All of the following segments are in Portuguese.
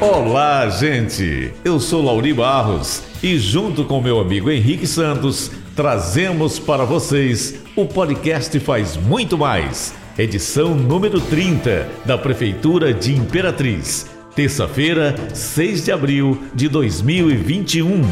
Olá, gente! Eu sou Lauri Barros e, junto com meu amigo Henrique Santos, trazemos para vocês o podcast Faz Muito Mais, edição número 30 da Prefeitura de Imperatriz. Terça-feira, 6 de abril de 2021.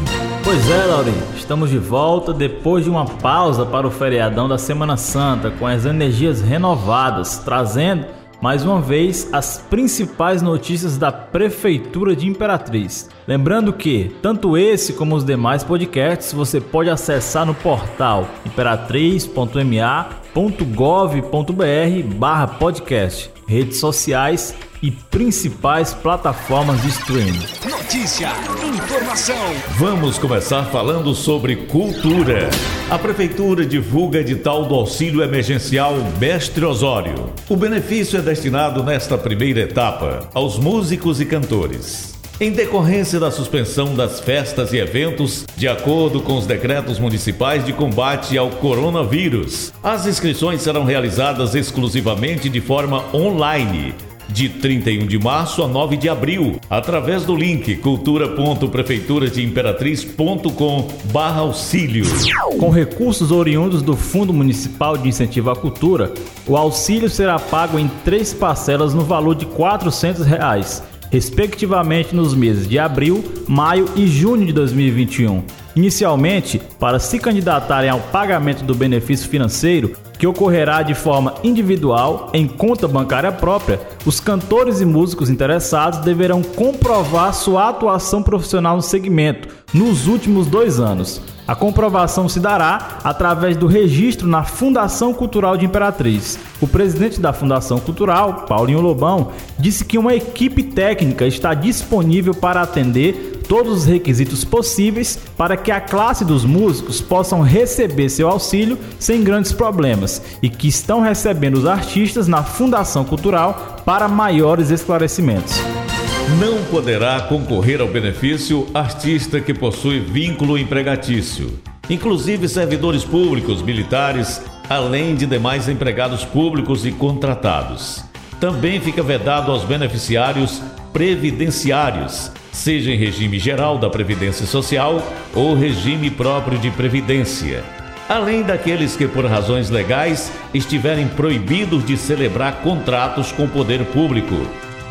Pois é, Laurinho, estamos de volta depois de uma pausa para o feriadão da Semana Santa, com as energias renovadas, trazendo mais uma vez as principais notícias da Prefeitura de Imperatriz. Lembrando que tanto esse como os demais podcasts você pode acessar no portal imperatriz.ma.gov.br/podcast, redes sociais e principais plataformas de streaming. Notícia, informação. Vamos começar falando sobre cultura. A prefeitura divulga edital do auxílio emergencial Mestre Osório. O benefício é destinado nesta primeira etapa aos músicos e cantores. Em decorrência da suspensão das festas e eventos, de acordo com os decretos municipais de combate ao coronavírus, as inscrições serão realizadas exclusivamente de forma online de 31 de março a 9 de abril, através do link cultura.prefeituradeImperatriz.com/auxílio. Com recursos oriundos do Fundo Municipal de Incentivo à Cultura, o auxílio será pago em três parcelas no valor de 400 reais, respectivamente nos meses de abril, maio e junho de 2021. Inicialmente, para se candidatarem ao pagamento do benefício financeiro, que ocorrerá de forma individual em conta bancária própria, os cantores e músicos interessados deverão comprovar sua atuação profissional no segmento nos últimos dois anos. A comprovação se dará através do registro na Fundação Cultural de Imperatriz. O presidente da Fundação Cultural, Paulinho Lobão, disse que uma equipe técnica está disponível para atender todos os requisitos possíveis para que a classe dos músicos possam receber seu auxílio sem grandes problemas e que estão recebendo os artistas na Fundação Cultural para maiores esclarecimentos. Não poderá concorrer ao benefício artista que possui vínculo empregatício, inclusive servidores públicos, militares, além de demais empregados públicos e contratados. Também fica vedado aos beneficiários previdenciários seja em regime geral da Previdência Social ou regime próprio de Previdência, além daqueles que, por razões legais, estiverem proibidos de celebrar contratos com o poder público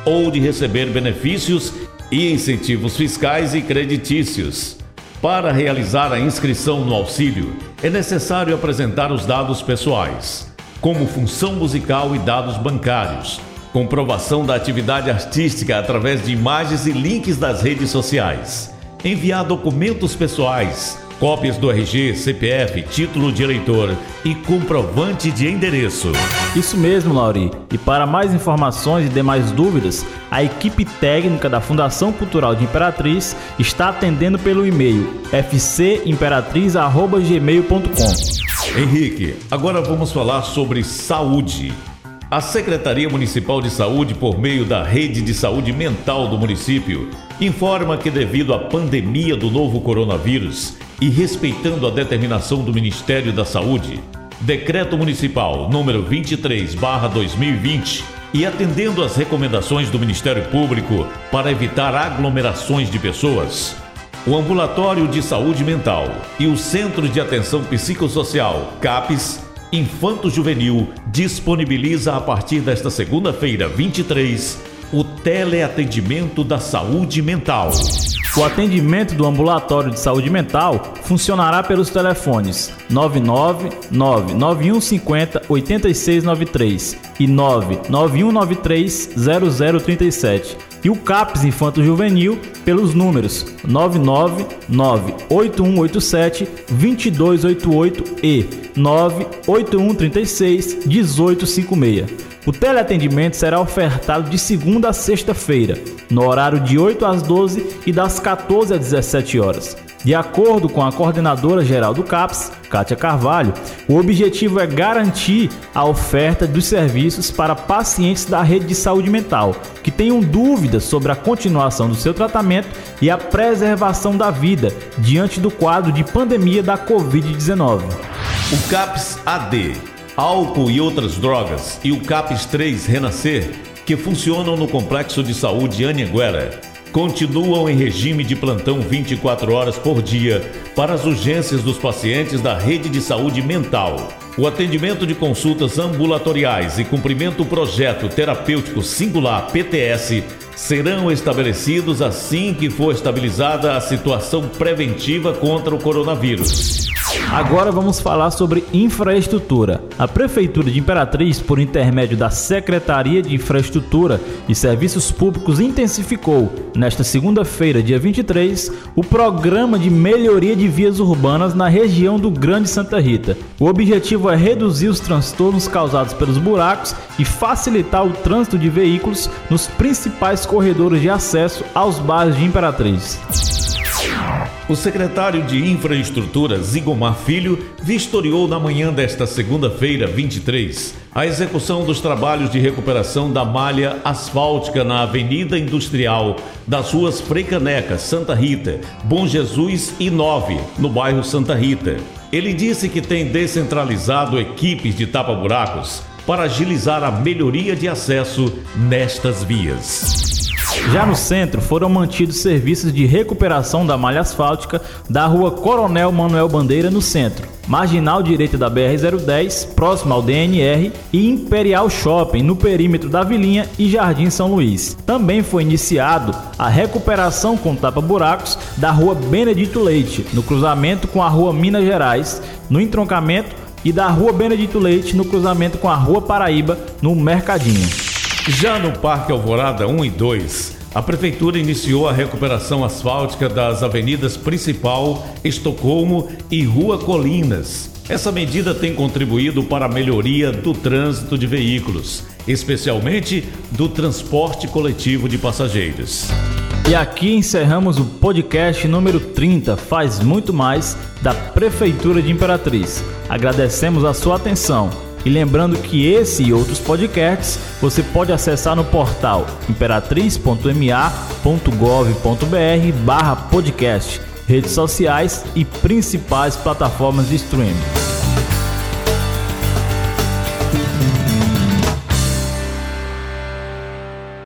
ou de receber benefícios e incentivos fiscais e creditícios. Para realizar a inscrição no auxílio, é necessário apresentar os dados pessoais, como função musical e dados bancários comprovação da atividade artística através de imagens e links das redes sociais, enviar documentos pessoais, cópias do RG, CPF, título de eleitor e comprovante de endereço. Isso mesmo, Lauri. E para mais informações e demais dúvidas, a equipe técnica da Fundação Cultural de Imperatriz está atendendo pelo e-mail fcimperatriz@gmail.com. Henrique, agora vamos falar sobre saúde. A Secretaria Municipal de Saúde, por meio da Rede de Saúde Mental do município, informa que, devido à pandemia do novo coronavírus e respeitando a determinação do Ministério da Saúde, Decreto Municipal número 23/2020, e atendendo às recomendações do Ministério Público para evitar aglomerações de pessoas, o Ambulatório de Saúde Mental e o Centro de Atenção Psicossocial, CAPES, Infanto Juvenil disponibiliza a partir desta segunda-feira, 23, o teleatendimento da saúde mental. O atendimento do ambulatório de saúde mental funcionará pelos telefones 99 9150 8693 e 99193 0037 e o CAPS Infanto Juvenil pelos números 9998187 2288 e 98136 1856. O teleatendimento será ofertado de segunda a sexta-feira, no horário de 8 às 12 e das 14 às 17 horas. De acordo com a coordenadora geral do CAPS, Kátia Carvalho, o objetivo é garantir a oferta dos serviços para pacientes da rede de saúde mental que tenham dúvidas sobre a continuação do seu tratamento e a preservação da vida diante do quadro de pandemia da Covid-19. O CAPS AD, álcool e outras drogas, e o CAPS 3 Renascer que funcionam no Complexo de Saúde Anhanguera, continuam em regime de plantão 24 horas por dia para as urgências dos pacientes da rede de saúde mental. O atendimento de consultas ambulatoriais e cumprimento do projeto terapêutico singular PTS serão estabelecidos assim que for estabilizada a situação preventiva contra o coronavírus. Agora vamos falar sobre infraestrutura. A Prefeitura de Imperatriz, por intermédio da Secretaria de Infraestrutura e Serviços Públicos, intensificou, nesta segunda-feira, dia 23, o programa de melhoria de vias urbanas na região do Grande Santa Rita. O objetivo é reduzir os transtornos causados pelos buracos e facilitar o trânsito de veículos nos principais corredores de acesso aos bairros de Imperatriz. O secretário de Infraestrutura, Zigomar Filho, vistoriou na manhã desta segunda-feira, 23, a execução dos trabalhos de recuperação da malha asfáltica na Avenida Industrial das ruas Freicaneca, Santa Rita, Bom Jesus e Nove, no bairro Santa Rita. Ele disse que tem descentralizado equipes de tapa-buracos para agilizar a melhoria de acesso nestas vias. Já no centro, foram mantidos serviços de recuperação da malha asfáltica da rua Coronel Manuel Bandeira, no centro, marginal direita da BR-010, próximo ao DNR, e Imperial Shopping, no perímetro da Vilinha e Jardim São Luís. Também foi iniciado a recuperação com tapa-buracos da rua Benedito Leite, no cruzamento com a rua Minas Gerais, no entroncamento, e da rua Benedito Leite, no cruzamento com a rua Paraíba, no Mercadinho. Já no Parque Alvorada 1 e 2, a Prefeitura iniciou a recuperação asfáltica das avenidas Principal, Estocolmo e Rua Colinas. Essa medida tem contribuído para a melhoria do trânsito de veículos, especialmente do transporte coletivo de passageiros. E aqui encerramos o podcast número 30, Faz Muito Mais, da Prefeitura de Imperatriz. Agradecemos a sua atenção. E lembrando que esse e outros podcasts você pode acessar no portal imperatriz.ma.gov.br/podcast, redes sociais e principais plataformas de streaming.